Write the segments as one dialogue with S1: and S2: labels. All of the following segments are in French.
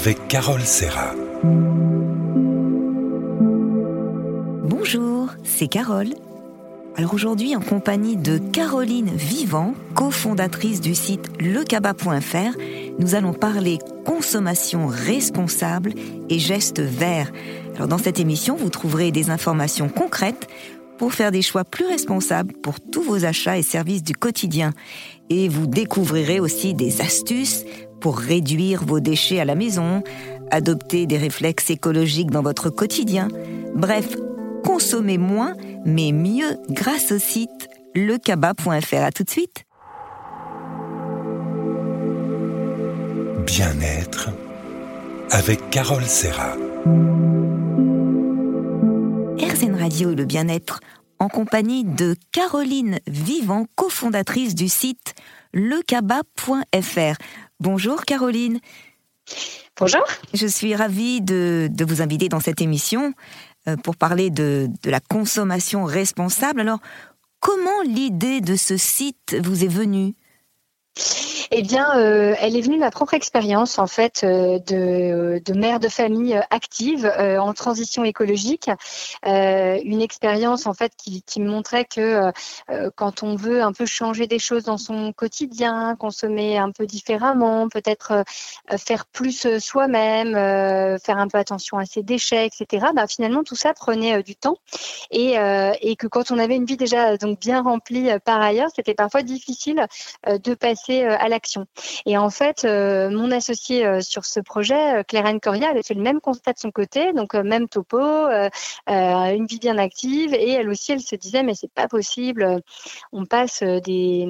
S1: avec Carole Serra.
S2: Bonjour, c'est Carole. Alors aujourd'hui, en compagnie de Caroline Vivant, cofondatrice du site lecaba.fr, nous allons parler consommation responsable et gestes verts. Alors dans cette émission, vous trouverez des informations concrètes pour faire des choix plus responsables pour tous vos achats et services du quotidien. Et vous découvrirez aussi des astuces pour réduire vos déchets à la maison, adopter des réflexes écologiques dans votre quotidien. Bref, consommez moins, mais mieux grâce au site lecaba.fr. À tout de suite.
S1: Bien-être avec Carole Serra.
S2: RZN Radio le bien-être en compagnie de Caroline Vivant, cofondatrice du site lecaba.fr. Bonjour Caroline.
S3: Bonjour.
S2: Je suis ravie de, vous inviter dans cette émission euh, pour parler de, de la consommation responsable. Alors, comment l'idée de ce site vous est venue?
S3: Eh bien, euh, elle est venue de ma propre expérience en fait euh, de, mère de famille euh, active en transition écologique. une expérience en fait qui, qui me montrait que quand on veut un peu changer des choses dans son quotidien, consommer un peu différemment, peut-être faire plus soi-même, faire un peu attention à ses déchets, etc. Bah, finalement, tout ça prenait du temps et, et que quand on avait une vie déjà donc bien remplie par ailleurs, c'était parfois difficile de passer à la et en fait, euh, mon associé euh, sur ce projet, euh, Claire Anne Coria, avait fait le même constat de son côté, donc même topo, une vie bien active, et elle aussi, elle se disait mais c'est pas possible, on passe des,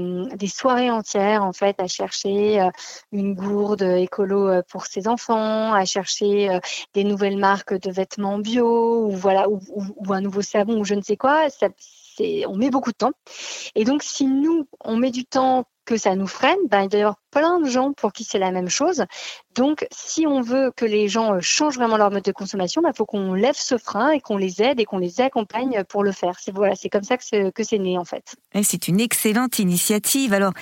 S3: soirées entières en fait à chercher une gourde écolo pour ses enfants, à chercher des nouvelles marques de vêtements bio ou voilà ou un nouveau savon ou je ne sais quoi. Ça, on met beaucoup de temps. Et donc, si nous, on met du temps que ça nous freine, ben, il doit y avoir plein de gens pour qui c'est la même chose. Donc, si on veut que les gens euh, changent vraiment leur mode de consommation, il ben, faut qu'on lève ce frein et qu'on les aide et qu'on les accompagne pour le faire. C'est voilà, c'est comme ça que c'est né en fait.
S2: C'est une excellente initiative. Alors,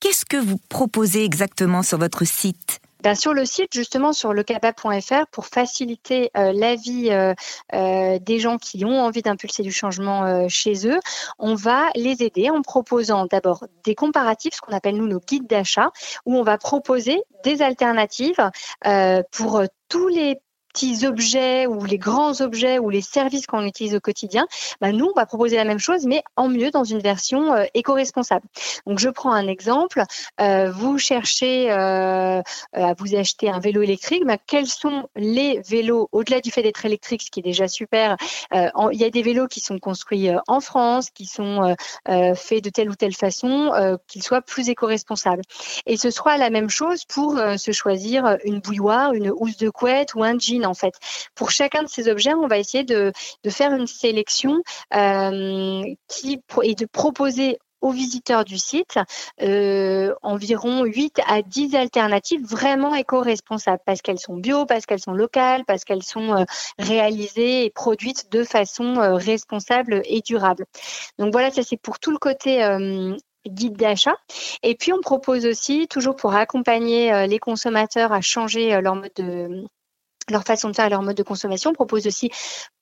S2: qu'est-ce que vous proposez exactement sur votre site?
S3: Ben, sur le site, justement, sur lecapa.fr, pour faciliter euh, la vie euh, euh, des gens qui ont envie d'impulser du changement chez eux, on va les aider en proposant d'abord des comparatifs, ce qu'on appelle nous nos guides d'achat, où on va proposer des alternatives pour tous les petits objets ou les grands objets ou les services qu'on utilise au quotidien, bah nous, on va proposer la même chose, mais en mieux dans une version euh, éco-responsable. Donc, je prends un exemple. Euh, vous cherchez euh, à vous acheter un vélo électrique. Bah, quels sont les vélos, au-delà du fait d'être électrique, ce qui est déjà super, il y a des vélos qui sont construits en France, qui sont faits de telle ou telle façon, qu'ils soient plus éco-responsables. Et ce sera la même chose pour se choisir une bouilloire, une housse de couette ou un jean en fait. Pour chacun de ces objets, on va essayer de, faire une sélection euh, et de proposer aux visiteurs du site euh, environ 8 à 10 alternatives vraiment éco-responsables parce qu'elles sont bio, parce qu'elles sont locales, parce qu'elles sont euh, réalisées et produites de façon responsable et durable. Donc voilà, ça c'est pour tout le côté guide d'achat. Et puis on propose aussi, toujours pour accompagner les consommateurs à changer leur mode de leur façon de faire et leur mode de consommation. propose aussi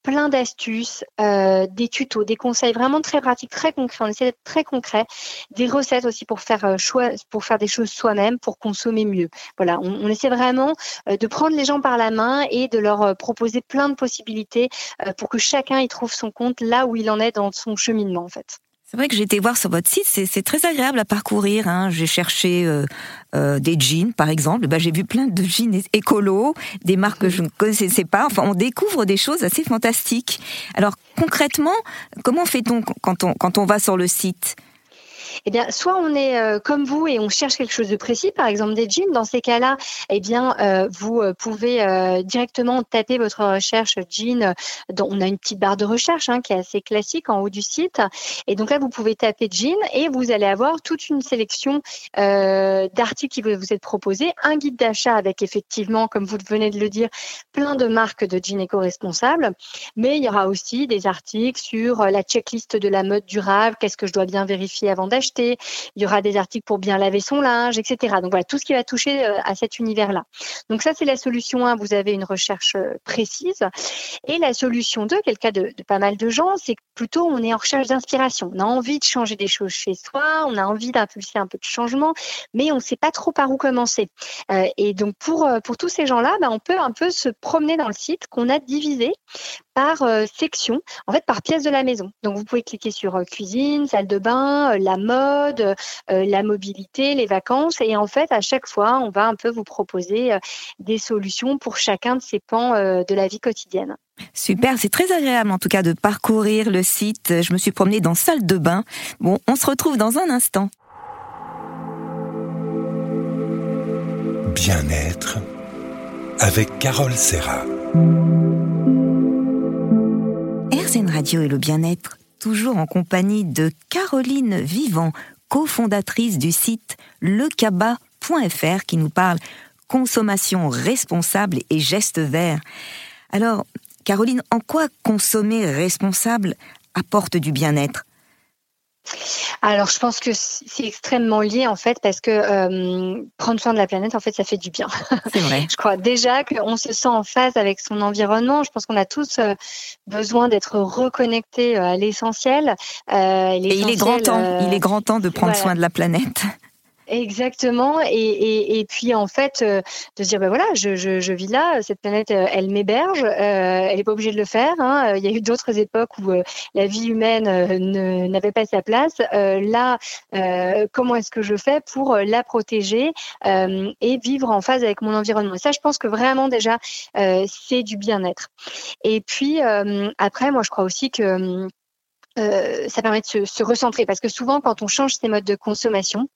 S3: plein d'astuces, euh, des tutos, des conseils vraiment très pratiques, très concrets. On essaie d'être très concret, des recettes aussi pour faire euh, choix, pour faire des choses soi-même, pour consommer mieux. Voilà, on, essaie vraiment euh, de prendre les gens par la main et de leur proposer plein de possibilités pour que chacun y trouve son compte là où il en est dans son cheminement en fait.
S2: C'est vrai que j'ai été voir sur votre site, c'est très agréable à parcourir. Hein. J'ai cherché euh, euh, des jeans, par exemple. Bah, j'ai vu plein de jeans écolos, des marques que je ne connaissais pas. Enfin, on découvre des choses assez fantastiques. Alors, concrètement, comment fait-on quand on, quand on va sur le site?
S3: Eh bien, soit on est euh, comme vous et on cherche quelque chose de précis, par exemple des jeans. Dans ces cas-là, eh bien, euh, vous euh, pouvez directement taper votre recherche jean. On a une petite barre de recherche hein, qui est assez classique en haut du site. Et donc là, vous pouvez taper jean et vous allez avoir toute une sélection d'articles qui vous être proposés, un guide d'achat avec effectivement, comme vous venez de le dire, plein de marques de jeans éco-responsables. Mais il y aura aussi des articles sur la checklist de la mode durable, qu'est-ce que je dois bien vérifier avant d'acheter Il y aura des articles pour bien laver son linge, etc. Donc voilà, tout ce qui va toucher à cet univers-là. Donc ça, c'est la solution 1. Vous avez une recherche précise. Et la solution 2, quel cas de, pas mal de gens, c'est que plutôt on est en recherche d'inspiration. On a envie de changer des choses chez soi, on a envie d'impulser un peu de changement, mais on ne sait pas trop par où commencer. Euh, et donc pour, euh, pour tous ces gens-là, bah, on peut un peu se promener dans le site qu'on a divisé par euh, section, en fait par pièce de la maison. Donc vous pouvez cliquer sur cuisine, salle de bain, la mode, la mobilité, les vacances, et en fait à chaque fois on va un peu vous proposer des solutions pour chacun de ces pans de la vie quotidienne.
S2: Super, c'est très agréable en tout cas de parcourir le site. Je me suis promenée dans salle de bain. Bon, on se retrouve dans un instant.
S1: Bien-être avec Carole Serra.
S2: Et le bien-être, toujours en compagnie de Caroline Vivant, cofondatrice du site lecaba.fr qui nous parle consommation responsable et gestes verts. Alors, Caroline, en quoi consommer responsable apporte du bien-être?
S3: Alors, je pense que c'est extrêmement lié en fait parce que euh, prendre soin de la planète, en fait, ça fait du bien.
S2: C'est vrai.
S3: je crois déjà qu'on se sent en phase avec son environnement. Je pense qu'on a tous euh, besoin d'être reconnectés euh, à l'essentiel.
S2: et il est grand temps. il est grand temps de prendre soin de la planète.
S3: Exactement. Et, et, et, puis en fait, euh, de se dire, ben voilà, je, je, je, vis là, cette planète, euh, elle m'héberge, euh, elle n'est pas obligée de le faire. Hein. Il y a eu d'autres époques où la vie humaine n'avait pas sa place. là, comment est-ce que je fais pour la protéger et vivre en phase avec mon environnement? Ça, je pense que vraiment déjà, c'est du bien-être. Et puis après, moi, je crois aussi que euh, ça permet de se, se, recentrer parce que souvent quand on change ses modes de consommation,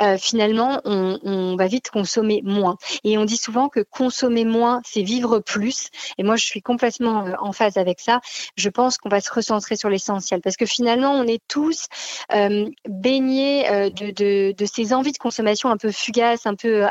S3: euh, finalement on, on, va vite consommer moins. Et on dit souvent que consommer moins, c'est vivre plus. Et moi je suis complètement euh, en phase avec ça. Je pense qu'on va se recentrer sur l'essentiel parce que finalement on est tous euh, baignés euh, de, de, de, ces envies de consommation un peu fugaces, un peu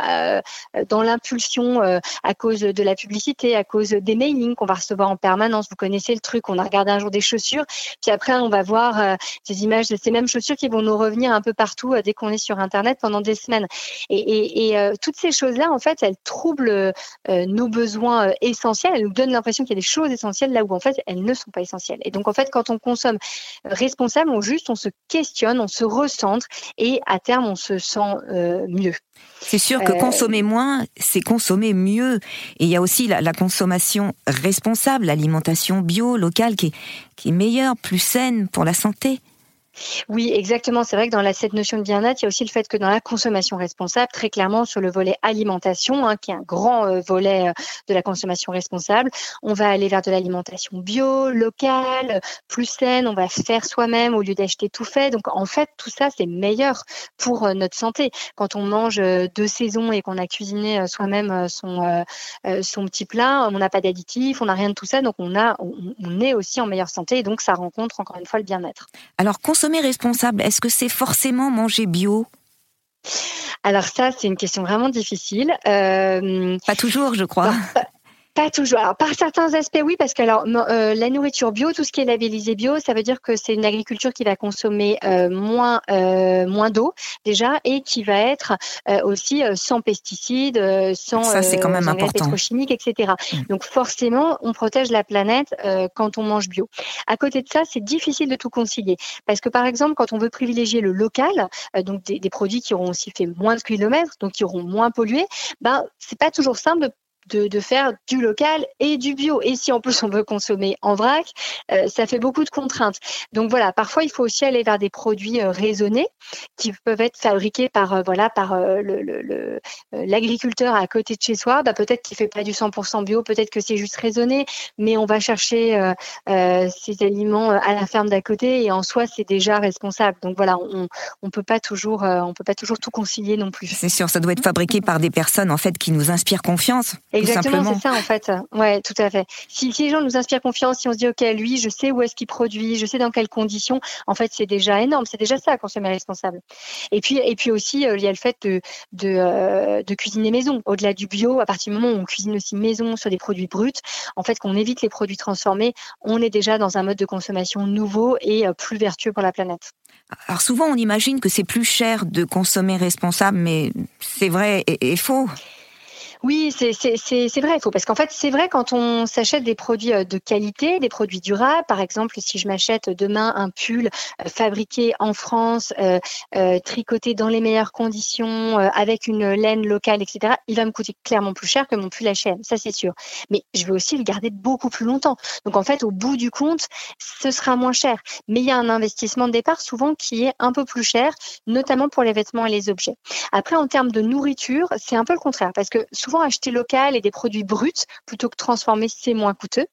S3: dans l'impulsion à cause de la publicité, à cause des mailings qu'on va recevoir en permanence. Vous connaissez le truc, on a regardé un jour des chaussures, puis après on va voir euh, ces images de ces mêmes chaussures qui vont nous revenir un peu partout euh, dès qu'on est sur Internet pendant des semaines. Et, euh, toutes ces choses-là, en fait, elles troublent nos besoins essentiels. Elles nous donnent l'impression qu'il y a des choses essentielles là où, en fait, elles ne sont pas essentielles. Et donc, en fait, quand on consomme responsable, on juste, on se questionne, on se recentre et à terme, on se sent mieux.
S2: C'est sûr que consommer moins, c'est consommer mieux. Et il y a aussi la, la consommation responsable, l'alimentation bio, locale, qui est, qui est meilleure, plus saine pour la santé.
S3: Oui, exactement. C'est vrai que dans la, cette notion de bien-être, il y a aussi le fait que dans la consommation responsable, très clairement sur le volet alimentation, hein, qui est un grand euh, volet euh, de la consommation responsable, on va aller vers de l'alimentation bio, locale, plus saine, on va faire soi-même au lieu d'acheter tout fait. Donc en fait, tout ça, c'est meilleur pour euh, notre santé. Quand on mange de saison et qu'on a cuisiné soi-même son, son petit plat, on n'a pas d'additifs, on n'a rien de tout ça, donc on, a, on, on est aussi en meilleure santé et donc ça rencontre encore une fois le bien-être.
S2: Alors consommer responsable, est-ce que c'est forcément manger bio?
S3: Alors ça, c'est une question vraiment difficile.
S2: Euh, pas toujours, je crois.
S3: Pas toujours. Alors, par certains aspects, oui, parce que alors, euh, la nourriture bio, tout ce qui est labellisé bio, ça veut dire que c'est une agriculture qui va consommer euh, moins euh, moins d'eau déjà et qui va être euh, aussi euh, sans pesticides, sans
S2: ça c'est quand même important,
S3: pétrochimiques, etc. Mm. Donc forcément, on protège la planète quand on mange bio. À côté de ça, c'est difficile de tout concilier parce que par exemple, quand on veut privilégier le local, donc des, des, produits qui auront aussi fait moins de kilomètres, donc qui auront moins pollué, ben c'est pas toujours simple de de, de, faire du local et du bio. Et si en plus on veut consommer en vrac, euh, ça fait beaucoup de contraintes. Donc voilà, parfois il faut aussi aller vers des produits euh, raisonnés qui peuvent être fabriqués par euh, voilà par l'agriculteur le, le, à côté de chez soi. Bah, peut-être qu'il fait pas du 100% bio, peut-être que c'est juste raisonné, mais on va chercher ces aliments à la ferme d'à côté et en soi c'est déjà responsable. Donc voilà, on, on peut pas toujours on peut pas toujours tout concilier non plus.
S2: C'est sûr, ça doit être fabriqué par des personnes en fait qui nous inspirent confiance.
S3: Exactement, c'est ça en fait. Ouais, tout à fait. Si, si, les gens nous inspirent confiance, si on se dit ok, lui, je sais où est-ce qu'il produit, je sais dans quelles conditions, en fait, c'est déjà énorme. C'est déjà ça, consommer responsable. Et puis, et puis aussi, euh, il y a le fait de de, euh, de cuisiner maison. Au-delà du bio, à partir du moment où on cuisine aussi maison sur des produits bruts, en fait, qu'on évite les produits transformés, on est déjà dans un mode de consommation nouveau et euh, plus vertueux pour la planète.
S2: Alors souvent, on imagine que c'est plus cher de consommer responsable, mais c'est vrai et, et faux.
S3: Oui, c'est vrai, il faut parce qu'en fait, c'est vrai quand on s'achète des produits euh, de qualité, des produits durables. Par exemple, si je m'achète demain un pull euh, fabriqué en France, euh, tricoté dans les meilleures conditions, avec une laine locale, etc., il va me coûter clairement plus cher que mon pull H&M, ça c'est sûr. Mais je vais aussi le garder beaucoup plus longtemps. Donc en fait, au bout du compte, ce sera moins cher. Mais il y a un investissement de départ souvent qui est un peu plus cher, notamment pour les vêtements et les objets. Après, en termes de nourriture, c'est un peu le contraire parce que souvent acheter local et des produits bruts plutôt que transformer, c'est moins coûteux.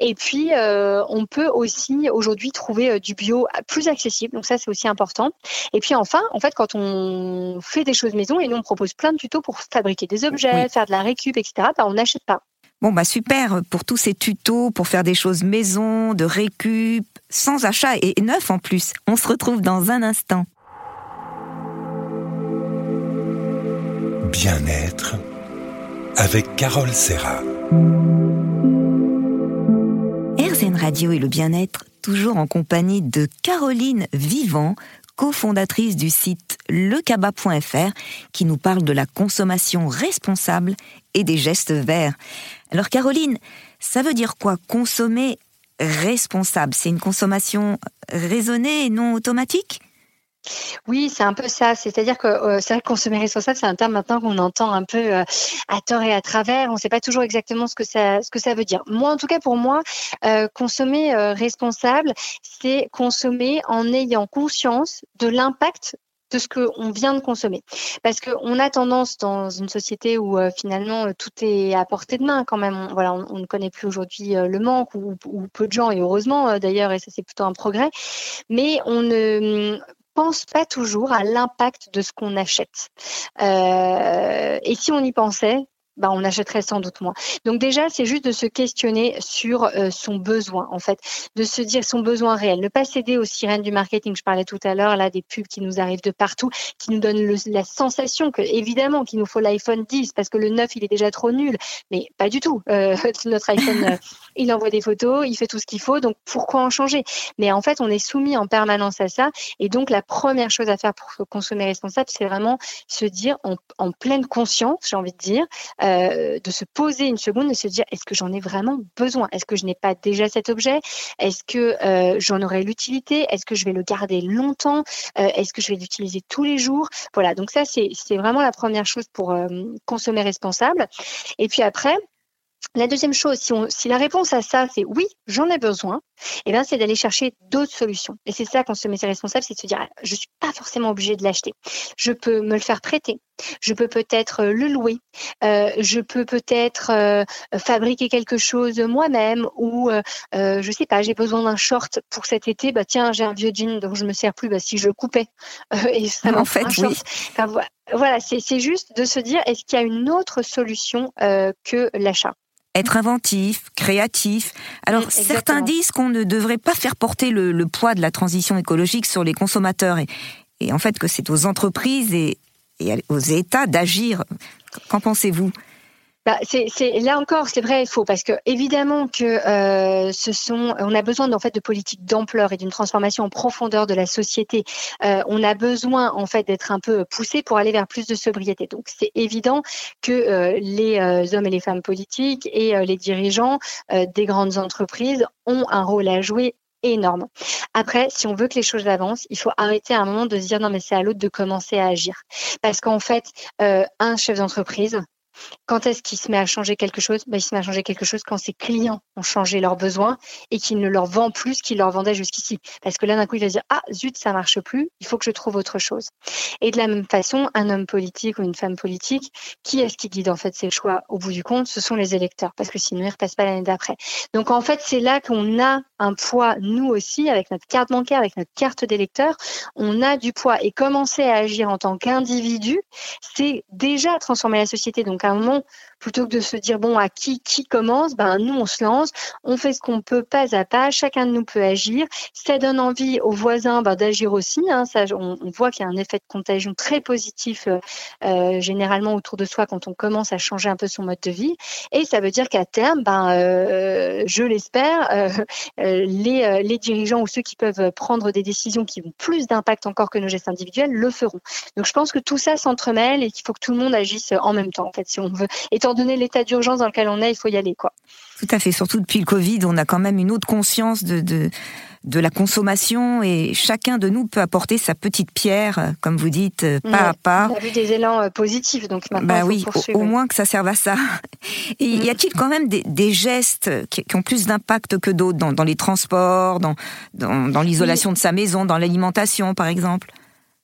S3: Et puis, euh, on peut aussi aujourd'hui trouver euh, du bio plus accessible. Donc ça, c'est aussi important. Et puis enfin, en fait, quand on fait des choses maison, et nous on propose plein de tutos pour fabriquer des objets, faire de la récup, etc. Bah, on n'achète pas.
S2: Bon bah super pour tous ces tutos pour faire des choses maison, de récup, sans achat et neuf en plus. On se retrouve dans un instant.
S1: Bien-être avec Carole Serra.
S2: RZN Radio et le bien-être, toujours en compagnie de Caroline Vivant, cofondatrice du site lecaba.fr, qui nous parle de la consommation responsable et des gestes verts. Alors Caroline, ça veut dire quoi consommer responsable? C'est une consommation raisonnée et non automatique?
S3: Oui, c'est un peu ça. C'est-à-dire que euh, que consommer responsable, c'est un terme maintenant qu'on entend un peu euh, à tort et à travers. On ne sait pas toujours exactement ce que ça, ce que ça veut dire. Moi, en tout cas, pour moi, euh, consommer responsable, c'est consommer en ayant conscience de l'impact de ce qu'on vient de consommer. Parce qu'on a tendance dans une société où finalement tout est à portée de main quand même. On, voilà, on, ne connaît plus aujourd'hui le manque ou, peu de gens, et heureusement d'ailleurs, et ça c'est plutôt un progrès. Mais on ne pense pas toujours à l'impact de ce qu'on achète. Euh, et si on y pensait, bah, on achèterait sans doute moins. Donc déjà, c'est juste de se questionner sur euh, son besoin, en fait, de se dire son besoin réel, ne pas céder aux sirènes du marketing. Je parlais tout à l'heure là des pubs qui nous arrivent de partout, qui nous donnent la sensation que évidemment qu'il nous faut l'iPhone 10 parce que le 9 il est déjà trop nul, mais pas du tout. Euh, notre iPhone, euh, il envoie des photos, il fait tout ce qu'il faut, donc pourquoi en changer? Mais en fait, on est soumis en permanence à ça, et donc la première chose à faire pour consommer responsable, c'est vraiment se dire en, en pleine conscience, j'ai envie de dire. Euh, de se poser une seconde et se dire est-ce que j'en ai vraiment besoin? Est-ce que je n'ai pas déjà cet objet? Est-ce que euh, j'en aurai l'utilité? Est-ce que je vais le garder longtemps? Euh, Est-ce que je vais l'utiliser tous les jours? Voilà, donc ça c'est vraiment la première chose pour consommer responsable. Et puis après, la deuxième chose, si, on, si, la réponse à ça, c'est oui, j'en ai besoin, eh bien, c'est d'aller chercher d'autres solutions. Et c'est ça qu'on se met responsable, c'est de se dire, ah, je suis pas forcément obligé de l'acheter. Je peux me le faire prêter. Je peux peut-être euh, le louer. Euh, je peux peut-être euh, fabriquer quelque chose moi-même ou, euh, je sais pas, j'ai besoin d'un short pour cet été. Bah tiens, j'ai un vieux jean dont je me sers plus. Bah si je le coupais et ça
S2: en fait, oui.
S3: Enfin, voilà, c'est juste de se dire, est-ce qu'il y a une autre solution que l'achat?
S2: Être inventif, créatif. Alors mm, certains disent qu'on ne devrait pas faire porter le, le, poids de la transition écologique sur les consommateurs et, et en fait que c'est aux entreprises et, et aux États d'agir. Qu'en pensez-vous?
S3: Bah, c'est, là encore, c'est vrai et faux parce que évidemment que euh, ce sont, on a besoin en fait de politiques d'ampleur et d'une transformation en profondeur de la société. Euh, on a besoin en fait d'être un peu poussé pour aller vers plus de sobriété. Donc c'est évident que euh, les euh, hommes et les femmes politiques et les dirigeants des grandes entreprises ont un rôle à jouer énorme. Après, si on veut que les choses avancent, il faut arrêter à un moment de se dire non mais c'est à l'autre de commencer à agir. Parce qu'en fait, un chef d'entreprise, quand est-ce qu'il se met à changer quelque chose? Ben, Il se met à changer quelque chose quand ses clients ont changé leurs besoins et qu'il ne leur vend plus ce qu'il leur vendait jusqu'ici. Parce que là, d'un coup, il va se dire Ah, zut, ça marche plus, il faut que je trouve autre chose. Et de la même façon, un homme politique ou une femme politique, qui est-ce qui guide en fait ses choix au bout du compte? Ce sont les électeurs, parce que sinon, ils ne repassent pas l'année d'après. Donc, en fait, c'est là qu'on a un poids, nous aussi, avec notre carte bancaire, avec notre carte d'électeur, on a du poids. Et commencer à agir en tant qu'individu, c'est déjà transformer la société. Donc, moment, plutôt que de se dire bon à qui qui commence, ben nous on se lance, on fait ce qu'on peut pas à pas, chacun de nous peut agir. Ça donne envie aux voisins ben, d'agir aussi. Hein, ça, on, voit qu'il y a un effet de contagion très positif euh, euh, généralement autour de soi quand on commence à changer un peu son mode de vie. Et ça veut dire qu'à terme, ben, euh, je l'espère, les, les dirigeants ou ceux qui peuvent prendre des décisions qui ont plus d'impact encore que nos gestes individuels le feront. Donc je pense que tout ça s'entremêle et qu'il faut que tout le monde agisse en même temps, en fait, si on veut. Étant donné l'état d'urgence dans lequel on est, il faut y aller, quoi.
S2: Tout à fait. Surtout depuis le Covid, on a quand même une autre conscience de, de, de la consommation et chacun de nous peut apporter sa petite pierre, comme vous dites, pas à pas.
S3: On a vu des élans euh, positifs, donc maintenant.
S2: Bah oui, au, moins que ça serve à ça. Et y a-t-il quand même des, des gestes qui, ont plus d'impact que d'autres dans, dans, les transports, dans, dans, dans l'isolation de sa maison, dans l'alimentation, par exemple?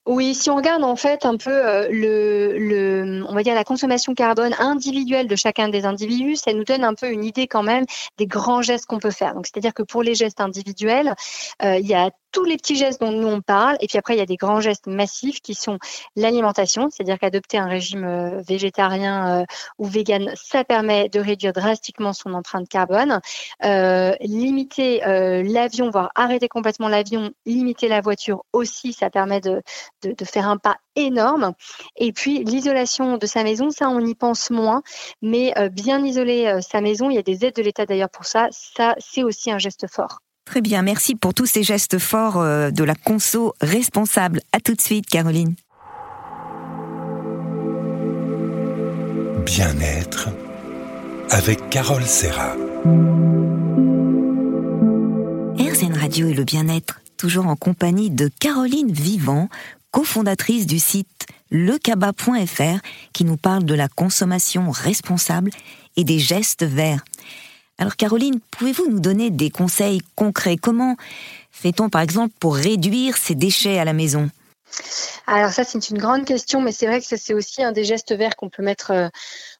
S3: Oui, si on regarde en fait un peu euh, le, le, on va dire la consommation carbone individuelle de chacun des individus, ça nous donne un peu une idée quand même des grands gestes qu'on peut faire. Donc c'est-à-dire que pour les gestes individuels, euh, il y a tous les petits gestes dont nous on parle. Et puis après, il y a des grands gestes massifs qui sont l'alimentation, c'est-à-dire qu'adopter un régime euh, végétarien euh, ou vegan, ça permet de réduire drastiquement son empreinte carbone. Euh, limiter l'avion, voire arrêter complètement l'avion, limiter la voiture aussi, ça permet de, de, de faire un pas énorme. Et puis l'isolation de sa maison, ça on y pense moins, mais bien isoler sa maison, il y a des aides de l'État d'ailleurs pour ça, ça c'est aussi un geste fort.
S2: Très bien, merci pour tous ces gestes forts euh, de la conso responsable. À tout de suite, Caroline.
S1: Bien-être avec Carole Serra.
S2: RZN Radio et le bien-être, toujours en compagnie de Caroline Vivant, cofondatrice du site lecaba.fr, qui nous parle de la consommation responsable et des gestes verts. Alors Caroline, pouvez-vous nous donner des conseils concrets? Comment fait-on par exemple pour réduire ces déchets à la maison?
S3: Alors ça, c'est une grande question, mais c'est vrai que c'est aussi un des gestes verts qu'on peut mettre euh,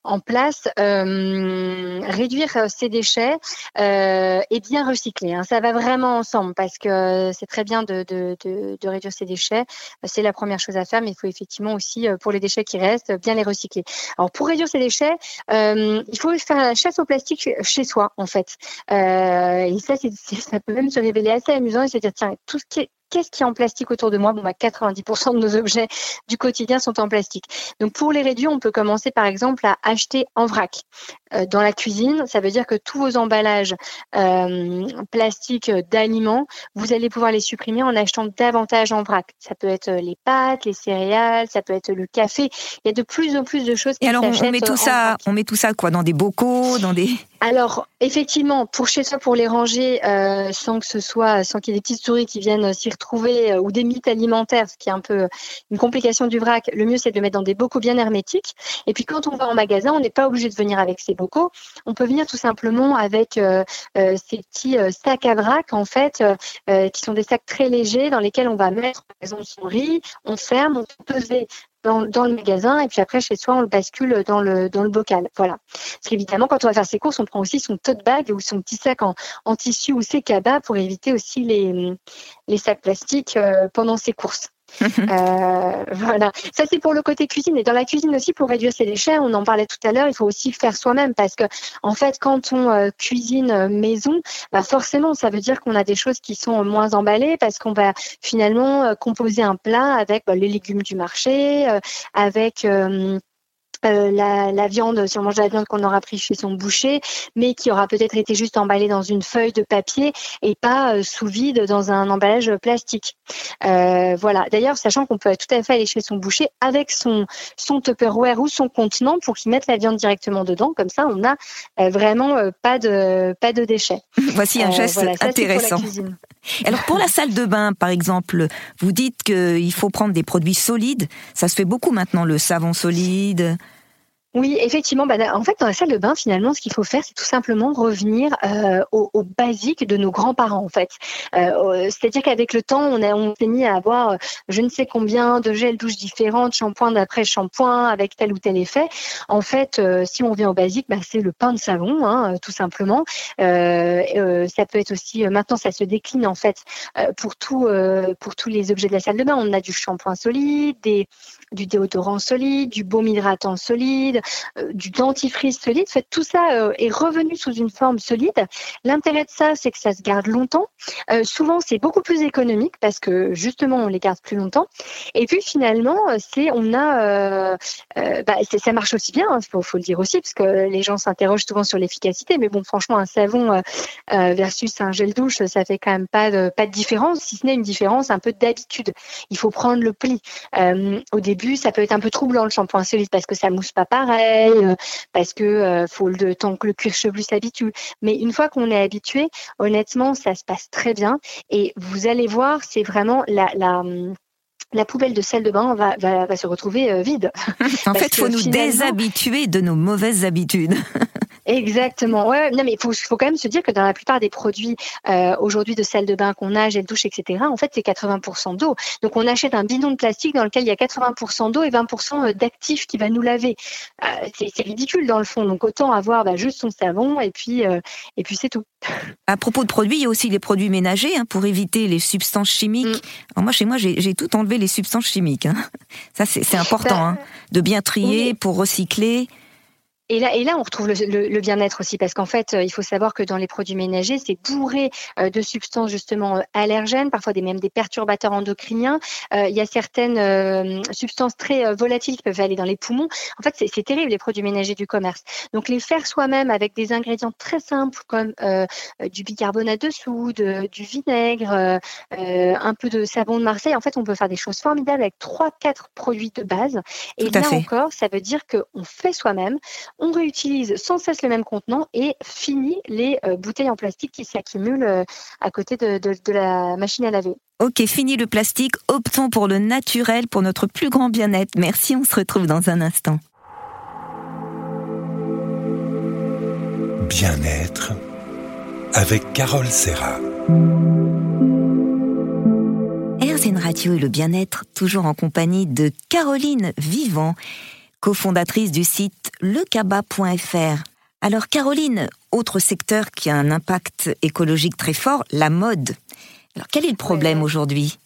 S3: en place. Euh, réduire euh, ces déchets et bien recycler. Hein. Ça va vraiment ensemble parce que c'est très bien de, de, réduire ces déchets. C'est la première chose à faire, mais il faut effectivement aussi, pour les déchets qui restent, bien les recycler. Alors pour réduire ces déchets, il faut faire la chasse au plastique chez soi, en fait. et ça, ça peut même se révéler assez amusant et se dire, tiens, tout ce qui est qu'est-ce qui est en plastique autour de moi Bon, bah, 90% de nos objets du quotidien sont en plastique. Donc, pour les réduire, on peut commencer par exemple à acheter en vrac. Euh, dans la cuisine, ça veut dire que tous vos emballages euh, plastiques d'aliments, vous allez pouvoir les supprimer en achetant davantage en vrac. Ça peut être les pâtes, les céréales, ça peut être le café. Il y a de plus en plus de choses.
S2: Qui Et alors, on met tout ça, on met tout ça quoi Dans des bocaux, dans des
S3: alors, effectivement, pour chez soi, pour les ranger, euh, sans que ce soit, sans qu'il y ait des petites souris qui viennent s'y retrouver, euh, ou des mythes alimentaires, ce qui est un peu une complication du vrac, le mieux c'est de le mettre dans des bocaux bien hermétiques. Et puis quand on va en magasin, on n'est pas obligé de venir avec ces bocaux. On peut venir tout simplement avec euh, ces petits sacs à vrac, en fait, qui sont des sacs très légers dans lesquels on va mettre, par exemple, son on ferme, on peut peser dans, dans, le magasin et puis après chez soi on le bascule dans le dans le bocal. Voilà. Parce qu'évidemment quand on va faire ses courses, on prend aussi son tote bag ou son petit sac en, en tissu ou ses cabas pour éviter aussi les les sacs plastiques euh, pendant ses courses. euh, voilà, ça c'est pour le côté cuisine et dans la cuisine aussi pour réduire ses déchets. On en parlait tout à l'heure, il faut aussi faire soi-même parce que en fait quand on euh, cuisine euh, maison, bah forcément ça veut dire qu'on a des choses qui sont moins emballées parce qu'on va finalement composer un plat avec bah, les légumes du marché, avec euh, la, la, viande, si on mange la viande qu'on aura pris chez son boucher, mais qui aura peut-être été juste emballée dans une feuille de papier et pas euh, sous vide dans un emballage plastique. Euh, voilà. D'ailleurs, sachant qu'on peut tout à fait aller chez son boucher avec son son Tupperware ou son contenant pour qu'il mette la viande directement dedans. Comme ça, on n'a vraiment pas de pas de déchets.
S2: Voici un geste intéressant. Alors pour la salle de bain, par exemple, vous dites qu'il faut prendre des produits solides. Ça se fait beaucoup maintenant, le savon solide.
S3: Oui, effectivement. Bah, en fait, dans la salle de bain, finalement, ce qu'il faut faire, c'est tout simplement revenir euh, au, au, basique de nos grands-parents, en fait. Euh, C'est-à-dire qu'avec le temps, on, a, on s'est mis à avoir euh, je ne sais combien de gels douche différents, shampoing d'après shampoing, avec tel ou tel effet. En fait, euh, si on vient au basique, bah, c'est le pain de savon, hein, tout simplement. Euh, ça peut être aussi, maintenant, ça se décline, en fait, pour, tout, pour tous les objets de la salle de bain. On a du shampoing solide, des, du déodorant solide, du baume hydratant solide, du dentifrice solide. tout ça est revenu sous une forme solide. L'intérêt de ça, c'est que ça se garde longtemps. souvent, c'est beaucoup plus économique parce que justement, on les garde plus longtemps. Et puis finalement, c'est bah, ça marche aussi bien. Il hein, faut, le dire aussi parce que les gens s'interrogent souvent sur l'efficacité. Mais bon, franchement, un savon versus un gel douche, ça fait quand même pas de, pas différence, si ce n'est une différence un peu d'habitude. Il faut prendre le pli. au début, ça peut être un peu troublant le shampoing solide parce que ça mousse pas pareil, parce que faut le temps que le cuir chevelu s'habitue. Mais une fois qu'on est habitué, honnêtement, ça se passe très bien. Et vous allez voir, c'est vraiment la, la la poubelle de sel de bain va, va, va se retrouver euh, vide.
S2: en fait, il faut nous déshabituer de nos mauvaises habitudes.
S3: Exactement. Ouais, non, mais il faut, faut, quand même se dire que dans la plupart des produits euh, aujourd'hui de salle de bain qu'on a, gel douche, etc., en fait, c'est 80% d'eau. Donc, on achète un bidon de plastique dans lequel il y a 80% d'eau et 20% euh, d'actifs qui va nous laver. Euh, c'est ridicule dans le fond. Donc, autant avoir bah, juste son savon et puis, euh, et puis c'est tout.
S2: À propos de produits, il y a aussi les produits ménagers hein, pour éviter les substances chimiques. Mm. Alors moi, chez moi, j'ai tout enlevé les substances chimiques. Hein. Ça, c'est important bah, hein, de bien trier pour recycler.
S3: Et là, et là, on retrouve le, bien-être aussi, parce qu'en fait, euh, il faut savoir que dans les produits ménagers, c'est bourré euh, de substances justement euh, allergènes, parfois des, même des perturbateurs endocriniens. il y a certaines substances très volatiles qui peuvent aller dans les poumons. En fait, c'est terrible les produits ménagers du commerce. Donc, les faire soi-même avec des ingrédients très simples comme du bicarbonate de soude, du vinaigre, un peu de savon de Marseille. En fait, on peut faire des choses formidables avec trois, quatre produits de base. Et là encore, ça veut dire qu'on fait soi-même on réutilise sans cesse le même contenant et finit les euh, bouteilles en plastique qui s'accumulent euh, à côté de, la machine à laver.
S2: Ok, fini le plastique, optons pour le naturel pour notre plus grand bien-être. Merci, on se retrouve dans un instant.
S1: Bien-être avec Carole Serra.
S2: RZN Radio et le bien-être, toujours en compagnie de Caroline Vivant cofondatrice du site lecaba.fr. Alors Caroline, autre secteur qui a un impact écologique très fort, la mode. Alors quel est le problème aujourd'hui?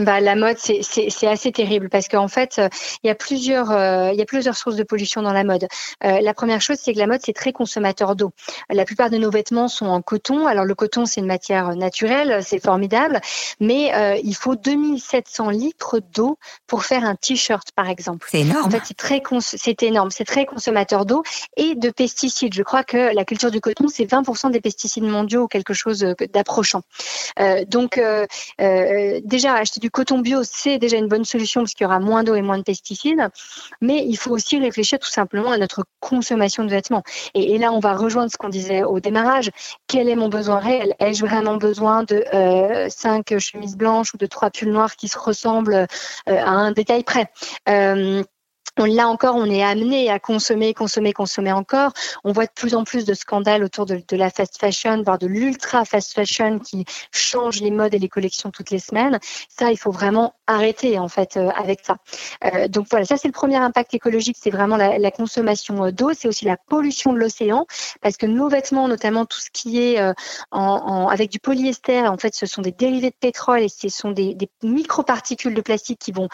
S3: Bah, la mode, c'est assez terrible parce qu'en fait, euh, il y a plusieurs, euh, il y a plusieurs sources de pollution dans la mode. Euh, la première chose, c'est que la mode, c'est très consommateur d'eau. La plupart de nos vêtements sont en coton. Alors le coton, c'est une matière naturelle, c'est formidable, mais il faut 2700 litres d'eau pour faire un t-shirt, par exemple.
S2: C'est énorme.
S3: En fait, c'est très, c'est énorme, c'est très consommateur d'eau et de pesticides. Je crois que la culture du coton, c'est 20% des pesticides mondiaux ou quelque chose d'approchant. donc, déjà acheter du coton bio, c'est déjà une bonne solution parce qu'il y aura moins d'eau et moins de pesticides. Mais il faut aussi réfléchir tout simplement à notre consommation de vêtements. Et, là, on va rejoindre ce qu'on disait au démarrage. Quel est mon besoin réel? Ai-je vraiment besoin de euh, cinq chemises blanches ou de trois pulls noirs qui se ressemblent euh, à un détail près? Euh, là encore, on est amené à consommer, consommer, consommer encore. On voit de plus en plus de scandales autour de, la fast fashion, voire de l'ultra fast fashion qui change les modes et les collections toutes les semaines. Ça, il faut vraiment arrêter en fait euh, avec ça. Euh, donc voilà, ça c'est le premier impact écologique, c'est vraiment la, consommation euh, d'eau. C'est aussi la pollution de l'océan parce que nos vêtements, notamment tout ce qui est avec du polyester, en fait, ce sont des dérivés de pétrole et ce sont des, des microparticules de plastique qui vont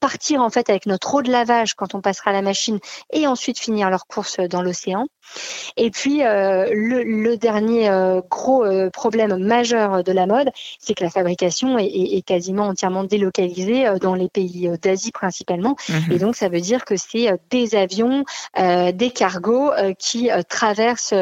S3: partir en fait avec notre eau de lavage quand on passera la machine et ensuite finir leur course dans l'océan. Et puis euh, le, dernier euh, gros euh, problème majeur de la mode, c'est que la fabrication est, quasiment entièrement délocalisée dans les pays d'Asie principalement. Mhm. Et donc ça veut dire que c'est des avions, des cargos qui traversent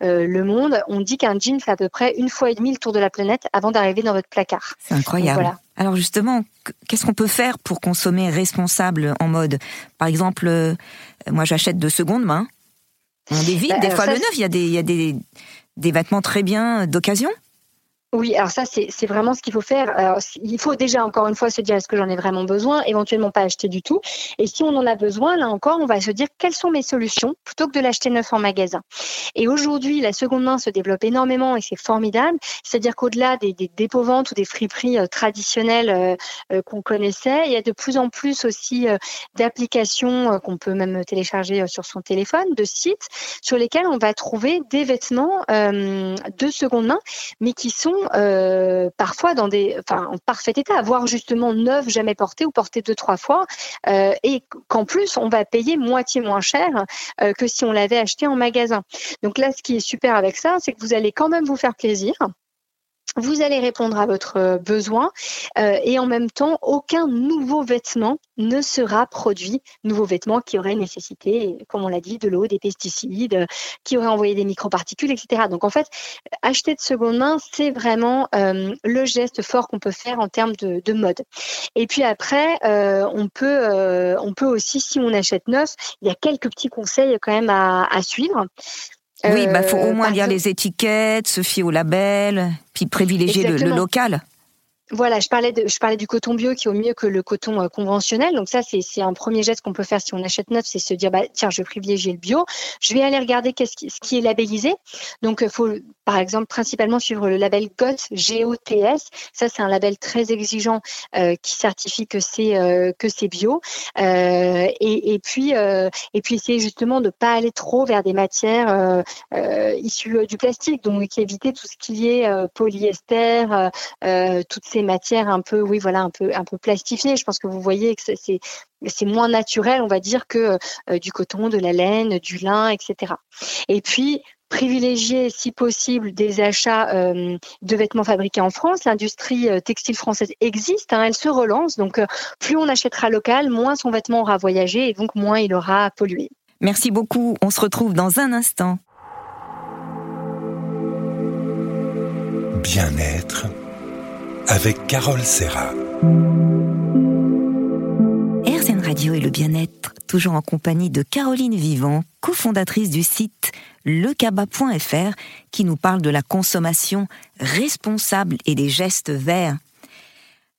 S3: le monde. On dit qu'un jean fait à peu près une fois et demie le tour de la planète avant d'arriver dans votre placard.
S2: C'est incroyable. Alors justement, qu'est-ce qu'on peut faire pour consommer responsable en mode? Par exemple, moi j'achète de seconde main. On évite bah, des fois le neuf. Il y a des, il y a des, des vêtements très bien d'occasion.
S3: Oui, alors ça, c'est vraiment ce qu'il faut faire. Alors, il faut déjà, encore une fois, se dire est-ce que j'en ai vraiment besoin, éventuellement pas acheter du tout. Et si on en a besoin, là encore, on va se dire quelles sont mes solutions plutôt que de l'acheter neuf en magasin? Et aujourd'hui, la seconde main se développe énormément et c'est formidable. C'est-à-dire qu'au-delà des, des dépôts-ventes ou des friperies euh, traditionnelles euh, euh, qu'on connaissait, il y a de plus en plus aussi d'applications qu'on peut même télécharger sur son téléphone, de sites sur lesquels on va trouver des vêtements de seconde main, mais qui sont parfois dans des, en parfait état, voire justement neuf, jamais portés ou portés deux trois fois, et qu'en plus on va payer moitié moins cher que si on l'avait acheté en magasin. Donc là, ce qui est super avec ça, c'est que vous allez quand même vous faire plaisir vous allez répondre à votre euh, besoin euh, et en même temps, aucun nouveau vêtement ne sera produit, nouveau vêtement qui aurait nécessité, comme on l'a dit, de l'eau, des pesticides, qui aurait envoyé des microparticules, etc. Donc en fait, acheter de seconde main, c'est vraiment euh, le geste fort qu'on peut faire en termes de, mode. Et puis après, on peut, on peut aussi, si on achète neuf, il y a quelques petits conseils quand même à, à suivre.
S2: Oui, il bah, faut au euh, moins lire les étiquettes, se fier au label, puis privilégier le, le, local.
S3: Voilà, je parlais, de, je parlais du coton bio qui est au mieux que le coton euh, conventionnel. Donc ça, c'est un premier geste qu'on peut faire si on achète neuf, c'est se dire, bah, tiens, je vais privilégier le bio. Je vais aller regarder qu'est-ce qui, ce qui est labellisé. Donc, il euh, faut, par exemple, principalement suivre le label GOTS, G-O-T-S. Ça, c'est un label très exigeant euh, qui certifie que c'est euh, que c'est bio. Euh, et, et, puis, et puis essayer justement de pas aller trop vers des matières issues du plastique. Donc, éviter tout ce qui est polyester, toutes ces matières un peu, oui, voilà, un peu, un peu plastifiées. Je pense que vous voyez que c'est c'est moins naturel, on va dire, que euh, du coton, de la laine, du lin, etc. Et puis, privilégier, si possible, des achats euh, de vêtements fabriqués en France. L'industrie euh, textile française existe, hein, elle se relance. Donc, plus on achètera local, moins son vêtement aura voyagé et donc moins il aura pollué.
S2: Merci beaucoup. On se retrouve dans un instant.
S1: Bien-être avec Carole Serra.
S2: RZN Radio et le bien-être, toujours en compagnie de Caroline Vivant, cofondatrice du site lecaba.fr, qui nous parle de la consommation responsable et des gestes verts.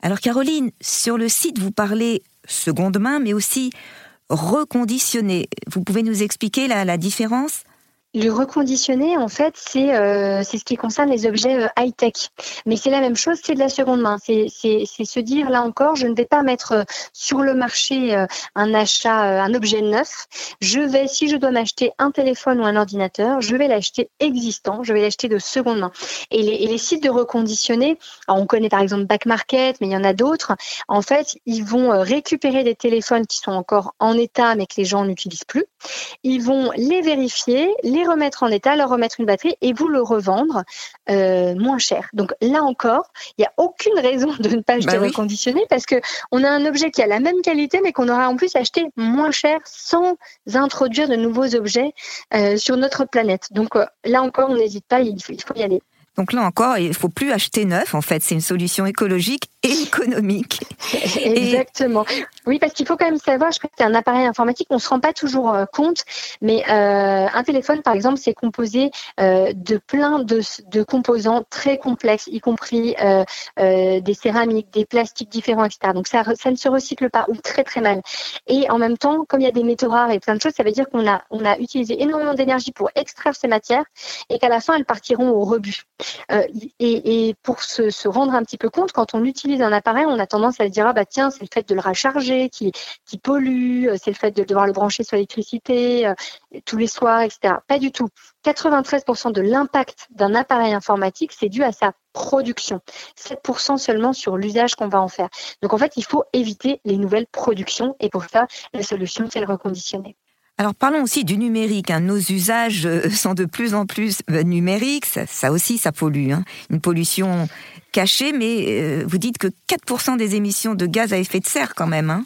S2: Alors Caroline, sur le site, vous parlez seconde main, mais aussi reconditionné. Vous pouvez nous expliquer la, la différence?
S3: Le reconditionné, en fait, c'est euh, c'est ce qui concerne les objets euh, high-tech. Mais c'est la même chose, c'est de la seconde main. C'est se dire, là encore, je ne vais pas mettre euh, sur le marché un achat, un objet neuf. Je vais, si je dois m'acheter un téléphone ou un ordinateur, je vais l'acheter existant, je vais l'acheter de seconde main. Et les, sites de reconditionné, on connaît par exemple Back Market, mais il y en a d'autres, en fait, ils vont récupérer des téléphones qui sont encore en état, mais que les gens n'utilisent plus. Ils vont les vérifier, les remettre en état, leur remettre une batterie et vous le revendre euh, moins cher. Donc là encore, il n'y a aucune raison de ne pas acheter bah reconditionné parce que on a un objet qui a la même qualité mais qu'on aura en plus acheté moins cher sans introduire de nouveaux objets euh, sur notre planète. Donc euh, là encore, on n'hésite pas, il faut, il faut y aller.
S2: Donc là encore, il faut plus acheter neuf. En fait, c'est une solution écologique économique.
S3: Exactement. Oui, parce qu'il faut quand même savoir, je crois que c'est un appareil informatique, on se rend pas toujours euh, compte, mais euh, un téléphone, par exemple, c'est composé euh, de plein de, composants très complexes, y compris des céramiques, des plastiques différents, etc. Donc ça, ça ne se recycle pas ou très très mal. Et en même temps, comme il y a des métaux rares et plein de choses, ça veut dire qu'on a, on a utilisé énormément d'énergie pour extraire ces matières et qu'à la fin, elles partiront au rebut. Et, et, pour se, se, rendre un petit peu compte, quand on utilise un appareil, on a tendance à se dire ah bah tiens c'est le fait de le recharger qui, qui pollue, euh, c'est le fait de devoir le brancher sur l'électricité euh, tous les soirs, etc. Pas du tout. 93% de l'impact d'un appareil informatique, c'est dû à sa production. 7% seulement sur l'usage qu'on va en faire. Donc en fait, il faut éviter les nouvelles productions et pour ça, la solution, c'est le reconditionner.
S2: Alors parlons aussi du numérique. Hein. Nos usages euh, sont de plus en plus euh, numériques. Ça, aussi, ça pollue. Hein. Une pollution cachée, mais euh, vous dites que 4% des émissions de gaz à effet de serre quand même. Hein.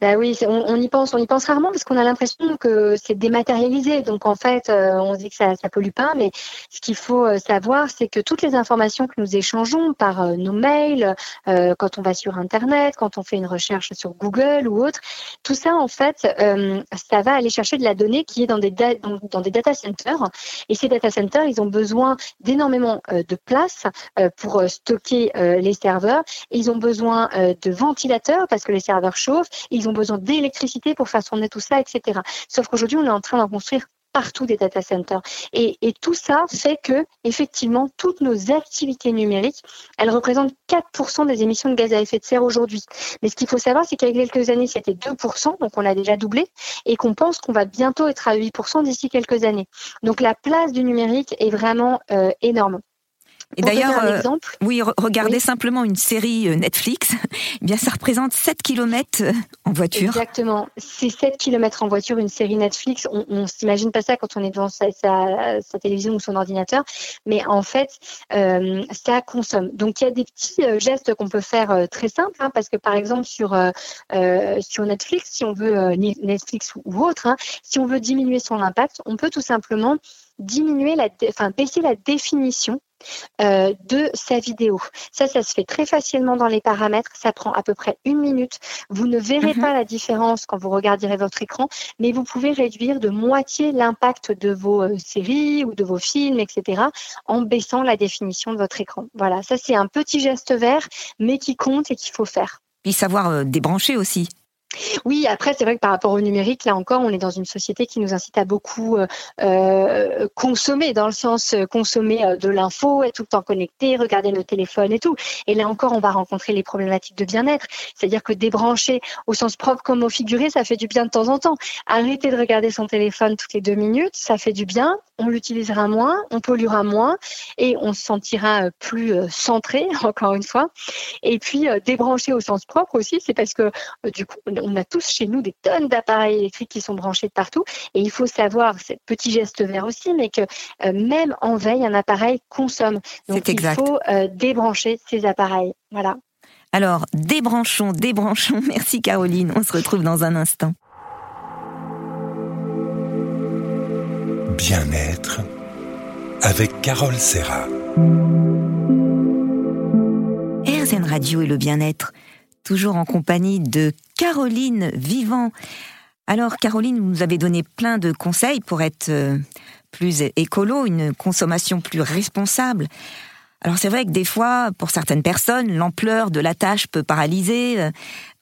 S3: Bah oui, on, y pense, on y pense rarement parce qu'on a l'impression que c'est dématérialisé. Donc en fait, euh, on se dit que ça, ça pollue pas, mais ce qu'il faut euh, savoir, c'est que toutes les informations que nous échangeons par euh, nos mails, quand on va sur Internet, quand on fait une recherche sur Google ou autre, tout ça en fait, ça va aller chercher de la donnée qui est dans des dans, des data centers. Et ces data centers, ils ont besoin d'énormément de place pour stocker les serveurs. ils ont besoin de ventilateurs parce que les serveurs chauffent ils ont besoin d'électricité pour faire tourner tout ça, etc. Sauf qu'aujourd'hui, on est en train d'en construire partout des data centers. Et, tout ça fait que, effectivement, toutes nos activités numériques, elles représentent 4% des émissions de gaz à effet de serre aujourd'hui. Mais ce qu'il faut savoir, c'est qu'il y a quelques années, c'était 2%, donc on a déjà doublé, et qu'on pense qu'on va bientôt être à 8% d'ici quelques années. Donc la place du numérique est vraiment euh, énorme.
S2: Et d'ailleurs, euh, oui, regardez simplement une série euh, Netflix, eh bien ça représente 7 km euh, en voiture.
S3: Exactement, c'est 7 km en voiture, une série Netflix. On, on s'imagine pas ça quand on est devant sa, sa, télévision ou son ordinateur, mais en fait, euh, ça consomme. Donc il y a des petits gestes qu'on peut faire très simples, hein, parce que par exemple sur euh, sur Netflix, si on veut Netflix ou autre, hein, si on veut diminuer son impact, on peut tout simplement diminuer la, enfin baisser la définition euh, de sa vidéo. Ça, ça se fait très facilement dans les paramètres. Ça prend à peu près une minute. Vous ne verrez mhm. pas la différence quand vous regarderez votre écran, mais vous pouvez réduire de moitié l'impact de vos euh, séries ou de vos films, etc., en baissant la définition de votre écran. Voilà, ça c'est un petit geste vert, mais qui compte et qu'il faut faire.
S2: Puis savoir euh, débrancher aussi.
S3: Oui, après, c'est vrai que par rapport au numérique, là encore, on est dans une société qui nous incite à beaucoup euh, euh consommer, dans le sens euh, consommer de l'info, être tout le temps connecté, regarder nos téléphones et tout. Et là encore, on va rencontrer les problématiques de bien-être. C'est-à-dire que débrancher au sens propre comme au figuré, ça fait du bien de temps en temps. Arrêter de regarder son téléphone toutes les deux minutes, ça fait du bien. On l'utilisera moins, on polluera moins et on se sentira plus centré, encore une fois. Et puis, débrancher au sens propre aussi, c'est parce que du coup, on a tous chez nous des tonnes d'appareils électriques qui sont branchés de partout. Et il faut savoir, c'est petit geste vert aussi, mais que euh, même en veille, un appareil consomme. Donc il faut euh, débrancher ces appareils. Voilà.
S2: Alors, débranchons, débranchons. Merci Caroline. On se retrouve dans un instant.
S1: Bien-être avec Carole Serra.
S2: RZN Radio et le bien-être toujours en compagnie de Caroline Vivant. Alors Caroline, vous nous avez donné plein de conseils pour être euh, plus écolo, une consommation plus responsable. Alors c'est vrai que des fois, pour certaines personnes, l'ampleur de la tâche peut paralyser. Euh,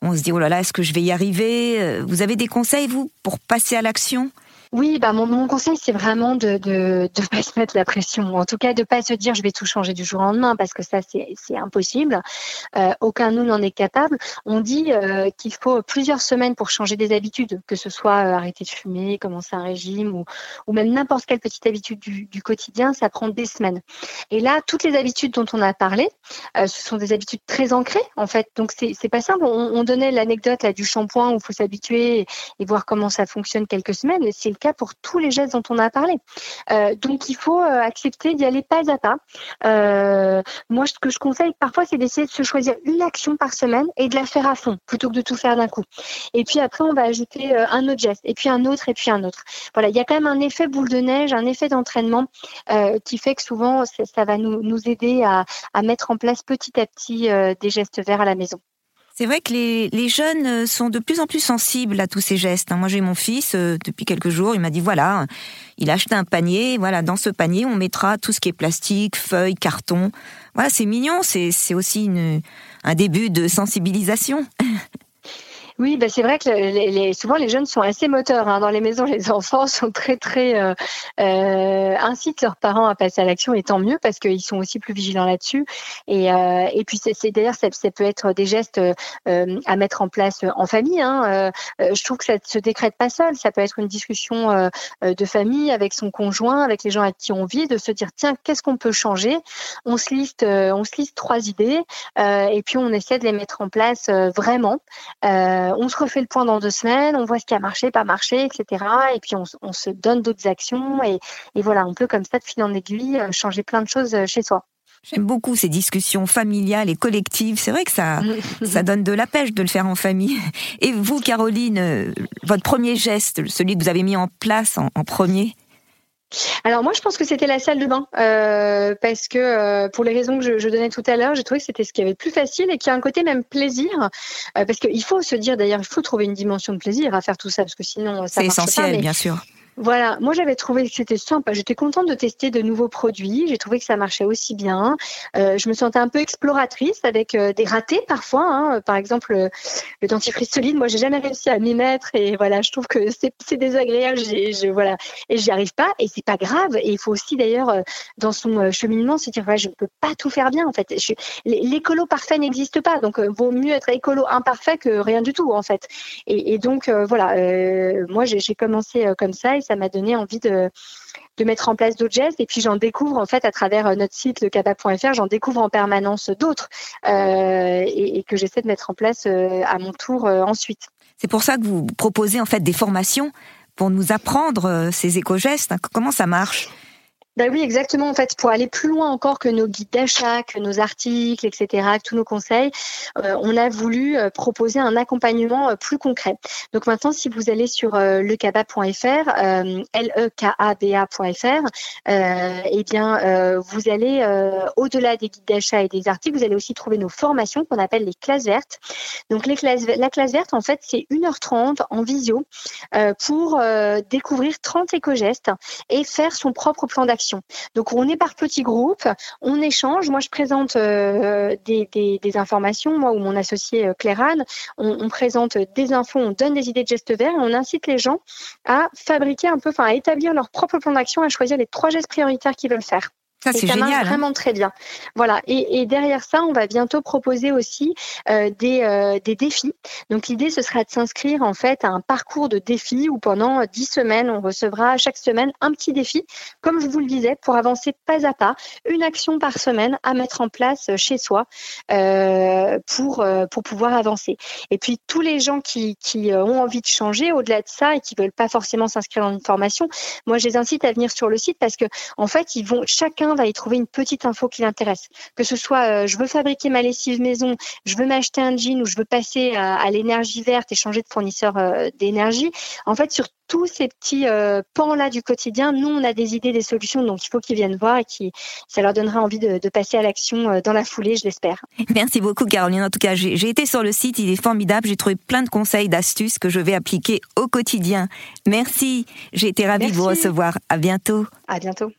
S2: on se dit, oh là là, est-ce que je vais y arriver? Euh, Vous avez des conseils, vous, pour passer à l'action?
S3: Oui, bah mon, mon conseil, c'est vraiment de ne de, de pas se mettre la pression. En tout cas, de pas se dire je vais tout changer du jour au lendemain parce que ça, c'est impossible. Euh, aucun nous n'en est capable. On dit euh, qu'il faut plusieurs semaines pour changer des habitudes, que ce soit euh, arrêter de fumer, commencer un régime ou, ou même n'importe quelle petite habitude du, du, quotidien, ça prend des semaines. Et là, toutes les habitudes dont on a parlé, euh, ce sont des habitudes très ancrées en fait. Donc c'est pas simple. On, on donnait l'anecdote du shampoing où il faut s'habituer et, et, voir comment ça fonctionne quelques semaines. C'est cas pour tous les gestes dont on a parlé. Euh, donc il faut euh, accepter d'y aller pas à pas. Euh, moi, ce que je conseille parfois, c'est d'essayer de se choisir une action par semaine et de la faire à fond, plutôt que de tout faire d'un coup. Et puis après, on va ajouter un autre geste, et puis un autre, et puis un autre. Voilà, il y a quand même un effet boule de neige, un effet d'entraînement qui fait que souvent, ça, va nous, nous aider à, à, mettre en place petit à petit des gestes verts à la maison.
S2: C'est vrai que les, les, jeunes euh, sont de plus en plus sensibles à tous ces gestes. Hein. Moi, j'ai mon fils euh, depuis quelques jours. Il m'a dit voilà, il a acheté un panier. Voilà, dans ce panier, on mettra tout ce qui est plastique, feuilles, carton. Voilà, c'est mignon. C'est aussi une, un début de sensibilisation.
S3: Oui, bah c'est vrai que les, souvent les jeunes sont assez moteurs. Hein. Dans les maisons, les enfants sont très très euh, euh, incitent leurs parents à passer à l'action et tant mieux parce qu'ils sont aussi plus vigilants là-dessus. Et, euh, et puis c'est d'ailleurs ça, ça, peut être des gestes euh, à mettre en place en famille. Hein. Euh, je trouve que ça se décrète pas seul. Ça peut être une discussion euh, de famille avec son conjoint, avec les gens avec qui on vit, de se dire tiens qu'est-ce qu'on peut changer? On se liste on se liste trois idées et puis on essaie de les mettre en place vraiment. Euh, on se refait le point dans deux semaines, on voit ce qui a marché, pas marché, etc. Et puis on, se donne d'autres actions et, voilà, on peut comme ça de fil en aiguille euh, changer plein de choses euh, chez soi.
S2: J'aime beaucoup ces discussions familiales et collectives. C'est vrai que ça, ça donne de la pêche de le faire en famille. Et vous, Caroline, votre premier geste, celui que vous avez mis en place en premier?
S3: Alors moi, je pense que c'était la salle de bain euh, parce que euh, pour les raisons que je, donnais tout à l'heure, j'ai trouvé que c'était ce qui avait le plus facile et qui a un côté même plaisir euh, parce qu'il faut se dire d'ailleurs, il faut trouver une dimension de plaisir à faire tout ça parce que sinon ça
S2: c'est essentiel, bien sûr.
S3: Voilà, moi j'avais trouvé que c'était sympa. J'étais contente de tester de nouveaux produits. J'ai trouvé que ça marchait aussi bien. Euh, je me sentais un peu exploratrice avec euh, des ratés parfois. Hein. Par exemple, le dentifrice solide, moi j'ai jamais réussi à m'y mettre et voilà, je trouve que c'est désagréable. Je, voilà, et j'y arrive pas et c'est pas grave. Et il faut aussi d'ailleurs euh, dans son euh, cheminement se dire je ne peux pas tout faire bien en fait. L'écolo parfait n'existe pas, donc vaut mieux être écolo imparfait que rien du tout en fait. Et, et donc voilà, moi j'ai commencé comme ça ça m'a donné envie de, mettre en place d'autres gestes. Et puis j'en découvre en fait à travers notre site lecaba.fr, j'en découvre en permanence d'autres euh, et, et, que j'essaie de mettre en place à mon tour ensuite.
S2: C'est pour ça que vous proposez en fait des formations pour nous apprendre ces éco-gestes. Comment ça marche?
S3: Ben oui, exactement. En fait, pour aller plus loin encore que nos guides d'achat, que nos articles, etc., que tous nos conseils, euh, on a voulu euh, proposer un accompagnement euh, plus concret. Donc maintenant, si vous allez sur lecaba.fr, l e k a b a.fr, eh bien, vous allez au-delà des guides d'achat et des articles, vous allez aussi trouver nos formations qu'on appelle les classes vertes. Donc les classes, la classe verte, en fait, c'est 1h30 en visio pour découvrir 30 éco-gestes et faire son propre plan d'action donc on est par petits groupes, on échange. Moi je présente euh, des, informations, moi ou mon associé euh, Claire-Anne, on, présente des infos, on donne des idées de gestes verts et on incite les gens à fabriquer un peu, enfin à établir leur propre plan d'action, à choisir les trois gestes prioritaires qu'ils veulent faire.
S2: Ça, c'est génial. Hein.
S3: vraiment très bien. Voilà. Et, derrière ça, on va bientôt proposer aussi euh, des, euh, des défis. Donc, l'idée, ce sera de s'inscrire en fait à un parcours de défis où pendant dix semaines, on recevra chaque semaine un petit défi, comme je vous le disais, pour avancer pas à pas, une action par semaine à mettre en place chez soi euh, pour, pour pouvoir avancer. Et puis, tous les gens qui, qui ont envie de changer au-delà de ça et qui veulent pas forcément s'inscrire dans une formation, moi, je les incite à venir sur le site parce que, en fait, ils vont chacun va y trouver une petite info qui l'intéresse. Que ce soit euh, je veux fabriquer ma lessive maison, je veux m'acheter un jean ou je veux passer à, l'énergie verte et changer de fournisseur euh, d'énergie. En fait, sur tous ces petits euh, pans-là du quotidien, nous, on a des idées, des solutions, donc il faut qu'ils viennent voir et qui, ça leur donnera envie de, de passer à l'action dans la foulée, je l'espère.
S2: Merci beaucoup, Caroline. En tout cas, j'ai été sur le site, il est formidable. J'ai trouvé plein de conseils, d'astuces que je vais appliquer au quotidien. Merci. J'ai été ravie de vous recevoir. À bientôt.
S3: À bientôt.